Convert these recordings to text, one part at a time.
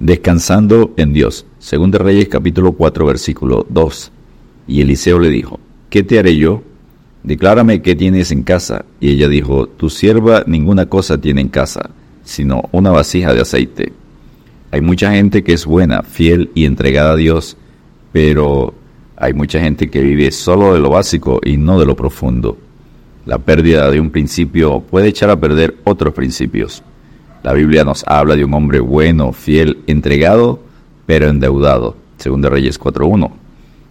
Descansando en Dios. Según de Reyes capítulo 4 versículo 2. Y Eliseo le dijo, ¿qué te haré yo? Declárame qué tienes en casa. Y ella dijo, tu sierva ninguna cosa tiene en casa, sino una vasija de aceite. Hay mucha gente que es buena, fiel y entregada a Dios, pero hay mucha gente que vive solo de lo básico y no de lo profundo. La pérdida de un principio puede echar a perder otros principios. La Biblia nos habla de un hombre bueno, fiel, entregado, pero endeudado, según de Reyes 4.1.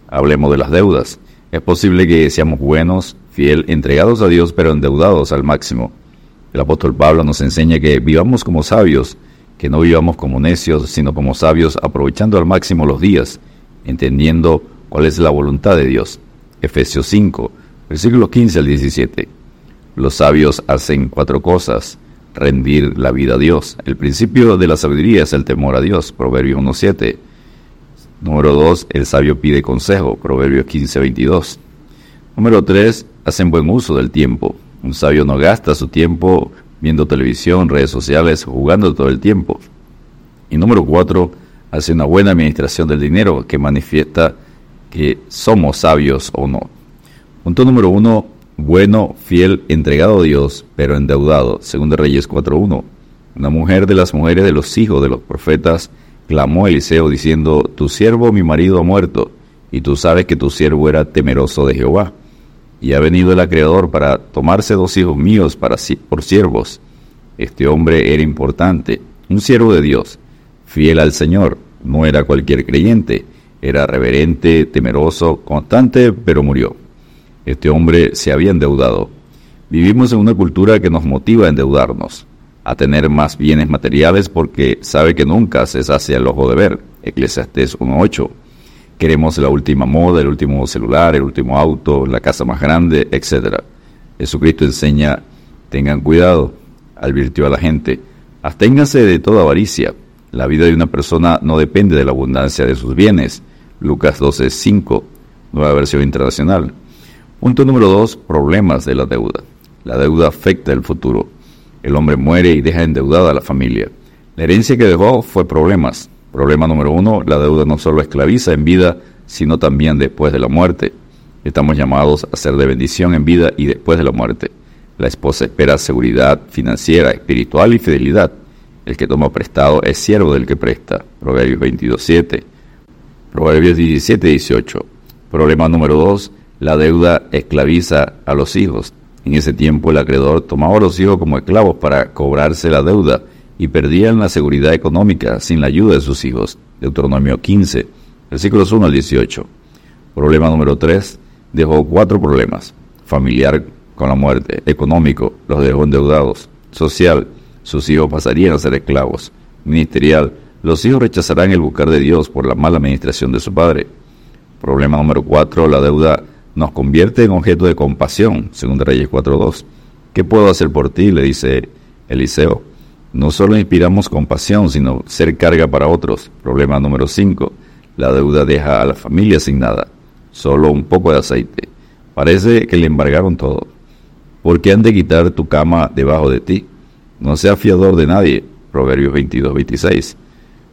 Hablemos de las deudas. Es posible que seamos buenos, fiel, entregados a Dios, pero endeudados al máximo. El apóstol Pablo nos enseña que vivamos como sabios, que no vivamos como necios, sino como sabios, aprovechando al máximo los días, entendiendo cuál es la voluntad de Dios. Efesios 5, versículos 15 al 17. Los sabios hacen cuatro cosas rendir la vida a Dios. El principio de la sabiduría es el temor a Dios, Proverbios 1.7. Número 2, el sabio pide consejo, Proverbios 15.22. Número 3, hacen buen uso del tiempo. Un sabio no gasta su tiempo viendo televisión, redes sociales, jugando todo el tiempo. Y número 4, hace una buena administración del dinero que manifiesta que somos sabios o no. Punto número 1, bueno, fiel, entregado a Dios, pero endeudado, según de Reyes 4.1. Una mujer de las mujeres de los hijos de los profetas clamó a Eliseo diciendo, Tu siervo mi marido ha muerto, y tú sabes que tu siervo era temeroso de Jehová. Y ha venido el acreedor para tomarse dos hijos míos para, por siervos. Este hombre era importante, un siervo de Dios, fiel al Señor, no era cualquier creyente, era reverente, temeroso, constante, pero murió. Este hombre se había endeudado. Vivimos en una cultura que nos motiva a endeudarnos, a tener más bienes materiales porque sabe que nunca se sacia el ojo de ver. Eclesiastés 1.8. Queremos la última moda, el último celular, el último auto, la casa más grande, etc. Jesucristo enseña, tengan cuidado, advirtió a la gente, absténganse de toda avaricia. La vida de una persona no depende de la abundancia de sus bienes. Lucas 12.5, nueva versión internacional. Punto número dos, problemas de la deuda. La deuda afecta el futuro. El hombre muere y deja endeudada a la familia. La herencia que dejó fue problemas. Problema número uno, la deuda no solo esclaviza en vida, sino también después de la muerte. Estamos llamados a ser de bendición en vida y después de la muerte. La esposa espera seguridad financiera, espiritual y fidelidad. El que toma prestado es siervo del que presta. Proverbios 22.7. Proverbios 17.18. Problema número dos, la deuda esclaviza a los hijos. En ese tiempo el acreedor tomaba a los hijos como esclavos para cobrarse la deuda y perdían la seguridad económica sin la ayuda de sus hijos. Deuteronomio 15, versículos 1 al 18. Problema número 3. Dejó cuatro problemas. Familiar con la muerte. Económico. Los dejó endeudados. Social. Sus hijos pasarían a ser esclavos. Ministerial. Los hijos rechazarán el buscar de Dios por la mala administración de su padre. Problema número 4. La deuda nos convierte en objeto de compasión, según Reyes 4.2. ¿Qué puedo hacer por ti? le dice Eliseo. No solo inspiramos compasión, sino ser carga para otros. Problema número 5. La deuda deja a la familia sin nada, solo un poco de aceite. Parece que le embargaron todo. ¿Por qué han de quitar tu cama debajo de ti? No seas fiador de nadie. Proverbios 22-26.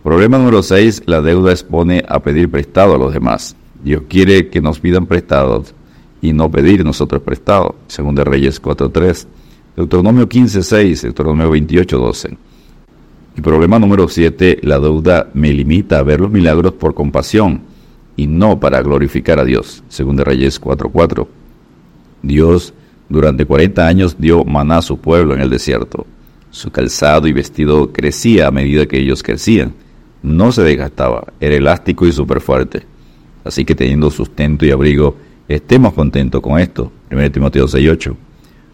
Problema número 6. La deuda expone a pedir prestado a los demás. Dios quiere que nos pidan prestados y no pedir nosotros prestado, según de Reyes 4.3, Deuteronomio 15.6, Deuteronomio 28.12. Y problema número 7, la deuda me limita a ver los milagros por compasión y no para glorificar a Dios, según de Reyes 4.4. Dios durante 40 años dio maná a su pueblo en el desierto. Su calzado y vestido crecía a medida que ellos crecían. No se desgastaba, era elástico y súper fuerte. Así que teniendo sustento y abrigo, estemos contentos con esto. 1 Timoteo 6.8.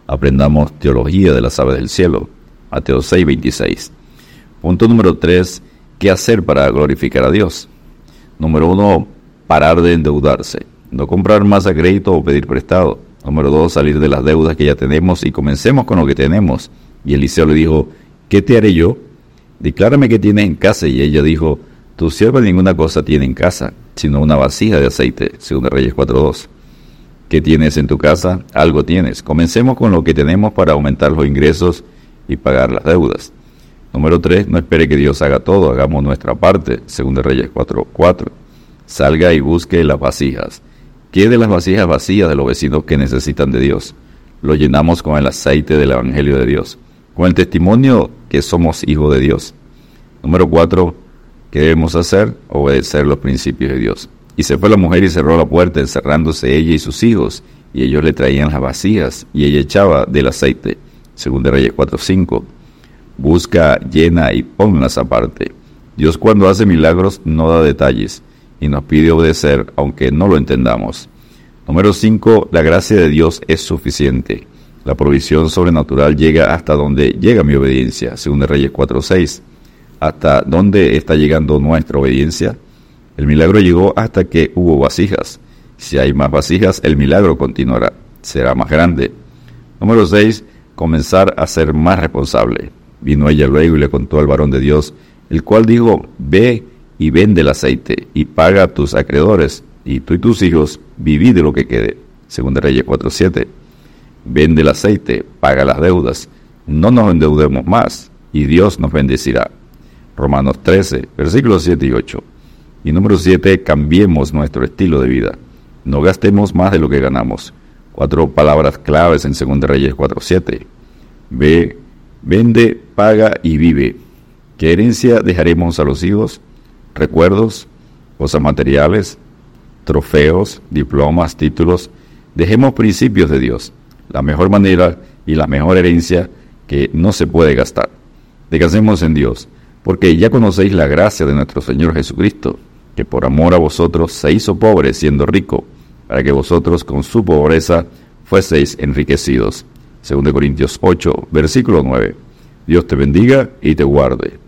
Aprendamos teología de las aves del cielo. Mateo 6.26. Punto número 3. ¿Qué hacer para glorificar a Dios? Número 1. Parar de endeudarse. No comprar más a crédito o pedir prestado. Número 2. Salir de las deudas que ya tenemos y comencemos con lo que tenemos. Y Eliseo le dijo, ¿qué te haré yo? Declárame qué tienes en casa. Y ella dijo, tu sierva ninguna cosa tiene en casa, sino una vasija de aceite, según Reyes 4.2. ¿Qué tienes en tu casa? Algo tienes. Comencemos con lo que tenemos para aumentar los ingresos y pagar las deudas. Número 3. No espere que Dios haga todo, hagamos nuestra parte. Según Reyes 4.4. 4. Salga y busque las vasijas. ¿Qué de las vasijas vacías de los vecinos que necesitan de Dios? Lo llenamos con el aceite del Evangelio de Dios, con el testimonio que somos hijos de Dios. Número 4. ¿Qué debemos hacer? Obedecer los principios de Dios. Y se fue la mujer y cerró la puerta, encerrándose ella y sus hijos, y ellos le traían las vacías, y ella echaba del aceite. Según de Reyes 4.5 busca, llena y ponlas aparte. Dios cuando hace milagros no da detalles y nos pide obedecer aunque no lo entendamos. Número 5. La gracia de Dios es suficiente. La provisión sobrenatural llega hasta donde llega mi obediencia, según de Reyes 4.6. ¿Hasta dónde está llegando nuestra obediencia? El milagro llegó hasta que hubo vasijas. Si hay más vasijas, el milagro continuará. Será más grande. Número 6. Comenzar a ser más responsable. Vino ella luego y le contó al varón de Dios, el cual dijo, ve y vende el aceite y paga a tus acreedores, y tú y tus hijos vivid de lo que quede. Según Reyes 4.7. Vende el aceite, paga las deudas, no nos endeudemos más, y Dios nos bendecirá. Romanos 13, versículos 7 y 8. Y número 7, cambiemos nuestro estilo de vida. No gastemos más de lo que ganamos. Cuatro palabras claves en 2 Reyes 4.7. Ve, Vende, paga y vive. ¿Qué herencia dejaremos a los hijos? Recuerdos, cosas materiales, trofeos, diplomas, títulos. Dejemos principios de Dios, la mejor manera y la mejor herencia que no se puede gastar. Descansemos en Dios, porque ya conocéis la gracia de nuestro Señor Jesucristo, que por amor a vosotros se hizo pobre siendo rico, para que vosotros con su pobreza fueseis enriquecidos. 2 Corintios 8, versículo 9. Dios te bendiga y te guarde.